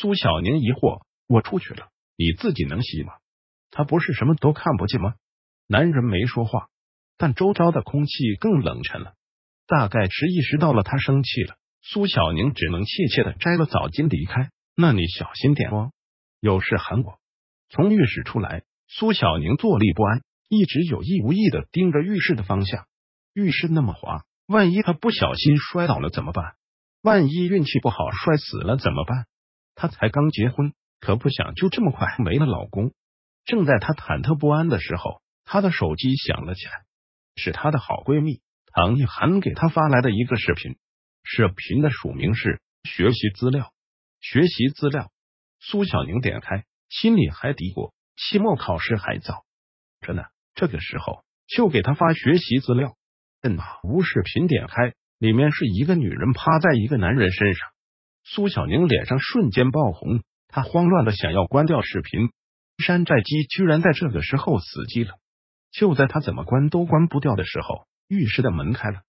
苏小宁疑惑：“我出去了，你自己能洗吗？他不是什么都看不见吗？”男人没说话，但周遭的空气更冷沉了。大概是意识到了他生气了，苏小宁只能怯怯的摘了澡巾离开。那你小心点哦，有事喊我。从浴室出来，苏小宁坐立不安，一直有意无意的盯着浴室的方向。浴室那么滑，万一他不小心摔倒了怎么办？万一运气不好摔死了怎么办？她才刚结婚，可不想就这么快没了老公。正在她忐忑不安的时候，她的手机响了起来，是她的好闺蜜唐艺涵给她发来的一个视频。视频的署名是“学习资料”，学习资料。苏小宁点开，心里还嘀咕：期末考试还早着呢，这个时候就给他发学习资料。嗯，无视频点开。里面是一个女人趴在一个男人身上，苏小宁脸上瞬间爆红，他慌乱的想要关掉视频，山寨机居然在这个时候死机了。就在他怎么关都关不掉的时候，浴室的门开了。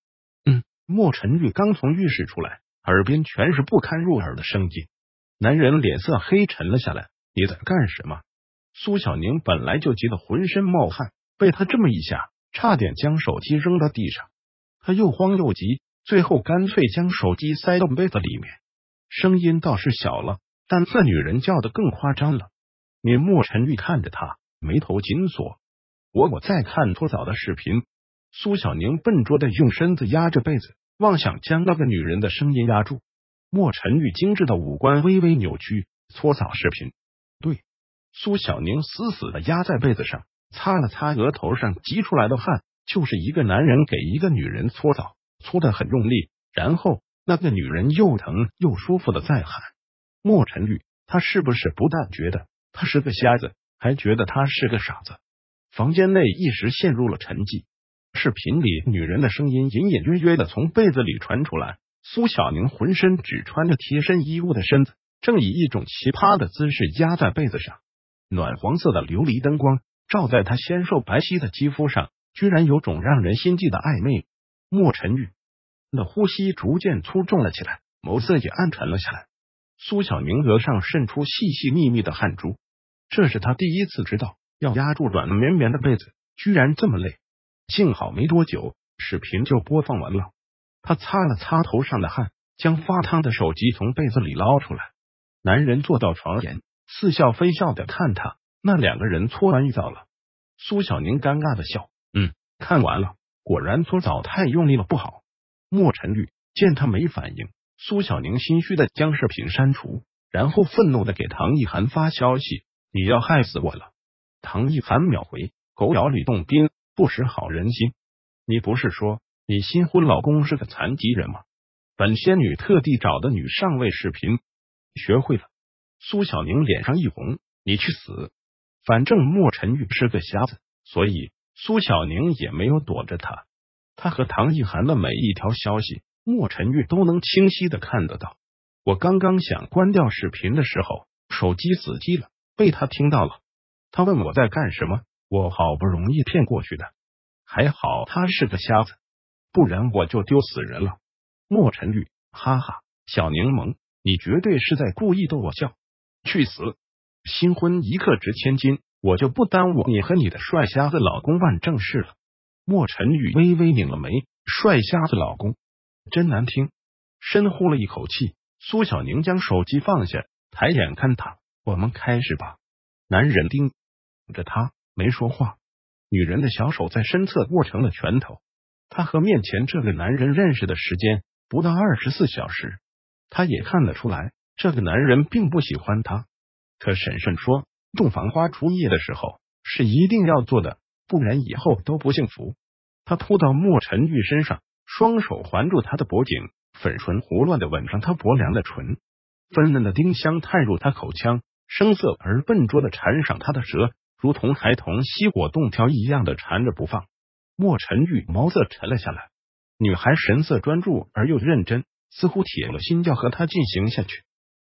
嗯，莫晨玉刚从浴室出来，耳边全是不堪入耳的声音。男人脸色黑沉了下来，你在干什么？苏小宁本来就急得浑身冒汗，被他这么一下，差点将手机扔到地上。他又慌又急。最后干脆将手机塞到被子里面，声音倒是小了，但这女人叫的更夸张了。你莫晨玉看着他，眉头紧锁。我我在看搓澡的视频。苏小宁笨拙的用身子压着被子，妄想将那个女人的声音压住。莫晨玉精致的五官微微扭曲。搓澡视频，对。苏小宁死死的压在被子上，擦了擦额头上急出来的汗，就是一个男人给一个女人搓澡。搓得很用力，然后那个女人又疼又舒服的在喊：“莫晨玉，他是不是不但觉得他是个瞎子，还觉得他是个傻子？”房间内一时陷入了沉寂。视频里女人的声音隐隐约约的从被子里传出来。苏小宁浑身只穿着贴身衣物的身子，正以一种奇葩的姿势压在被子上，暖黄色的琉璃灯光照在她纤瘦白皙的肌肤上，居然有种让人心悸的暧昧。莫晨玉那呼吸逐渐粗重了起来，眸色也暗沉了下来。苏小宁额上渗出细细密密的汗珠，这是他第一次知道，要压住软绵绵的被子居然这么累。幸好没多久，视频就播放完了。他擦了擦头上的汗，将发烫的手机从被子里捞出来。男人坐到床沿，似笑非笑的看他。那两个人搓完澡了。苏小宁尴尬的笑，嗯，看完了。果然搓澡太用力了，不好。莫晨玉见他没反应，苏小宁心虚的将视频删除，然后愤怒的给唐艺涵发消息：“你要害死我了！”唐艺涵秒回：“狗咬吕洞宾，不识好人心。你不是说你新婚老公是个残疾人吗？本仙女特地找的女上位视频，学会了。”苏小宁脸上一红：“你去死！反正莫晨玉是个瞎子，所以。”苏小宁也没有躲着他，他和唐艺涵的每一条消息，莫晨玉都能清晰的看得到。我刚刚想关掉视频的时候，手机死机了，被他听到了。他问我在干什么，我好不容易骗过去的。还好他是个瞎子，不然我就丢死人了。莫晨玉，哈哈，小柠檬，你绝对是在故意逗我笑。去死！新婚一刻值千金。我就不耽误你和你的帅瞎子老公办正事了。莫晨玉微微拧了眉，帅瞎子老公真难听。深呼了一口气，苏小宁将手机放下，抬眼看他，我们开始吧。男人盯着他，没说话。女人的小手在身侧握成了拳头。他和面前这个男人认识的时间不到二十四小时，他也看得出来，这个男人并不喜欢他。可婶婶说。洞房花烛夜的时候是一定要做的，不然以后都不幸福。他扑到莫晨玉身上，双手环住他的脖颈，粉唇胡乱的吻上他薄凉的唇，粉嫩的丁香探入他口腔，声色而笨拙的缠上他的舌，如同孩童吸果冻条一样的缠着不放。莫晨玉眸色沉了下来，女孩神色专注而又认真，似乎铁了心要和他进行下去。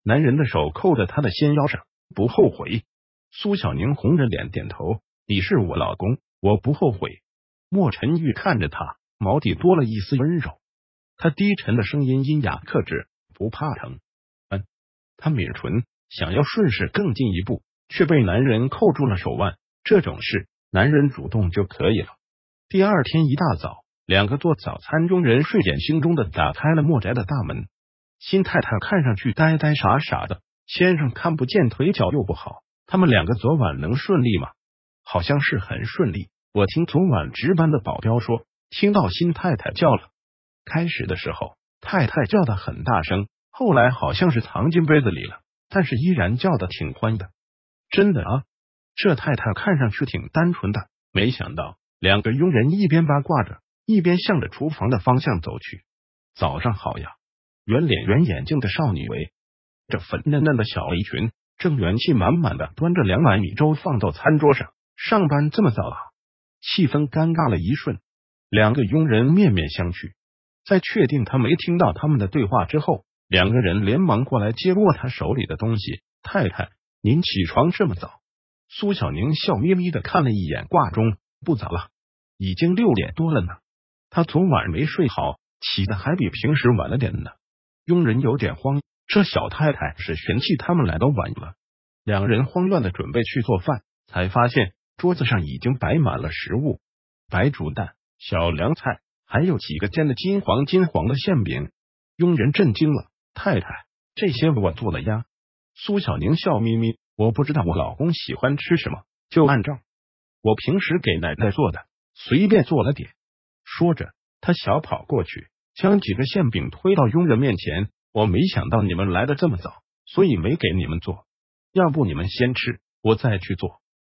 男人的手扣在他的纤腰上，不后悔。苏小宁红着脸点头：“你是我老公，我不后悔。”莫晨玉看着他，眸底多了一丝温柔。他低沉的声音阴哑克制：“不怕疼。”嗯。他抿唇，想要顺势更进一步，却被男人扣住了手腕。这种事，男人主动就可以了。第二天一大早，两个做早餐佣人睡眼惺忪的打开了莫宅的大门。新太太看上去呆呆傻傻的，先生看不见，腿脚又不好，他们两个昨晚能顺利吗？好像是很顺利。我听昨晚值班的保镖说，听到新太太叫了。开始的时候，太太叫的很大声，后来好像是藏进被子里了，但是依然叫的挺欢的。真的啊，这太太看上去挺单纯的。没想到，两个佣人一边八卦着，一边向着厨房的方向走去。早上好呀，圆脸圆眼睛的少女围着粉嫩嫩的小围裙，正元气满满的端着两碗米粥放到餐桌上。上班这么早啊？气氛尴尬了一瞬，两个佣人面面相觑。在确定他没听到他们的对话之后，两个人连忙过来接过他手里的东西。太太，您起床这么早？苏小宁笑眯眯的看了一眼挂钟，不早了，已经六点多了呢。他昨晚没睡好，起的还比平时晚了点呢。佣人有点慌，这小太太是嫌弃他们来的晚了。两人慌乱的准备去做饭，才发现。桌子上已经摆满了食物，白煮蛋、小凉菜，还有几个煎的金黄金黄的馅饼。佣人震惊了：“太太，这些我做了呀。”苏小宁笑眯眯：“我不知道我老公喜欢吃什么，就按照我平时给奶奶做的，随便做了点。”说着，他小跑过去，将几个馅饼推到佣人面前：“我没想到你们来的这么早，所以没给你们做。要不你们先吃，我再去做。”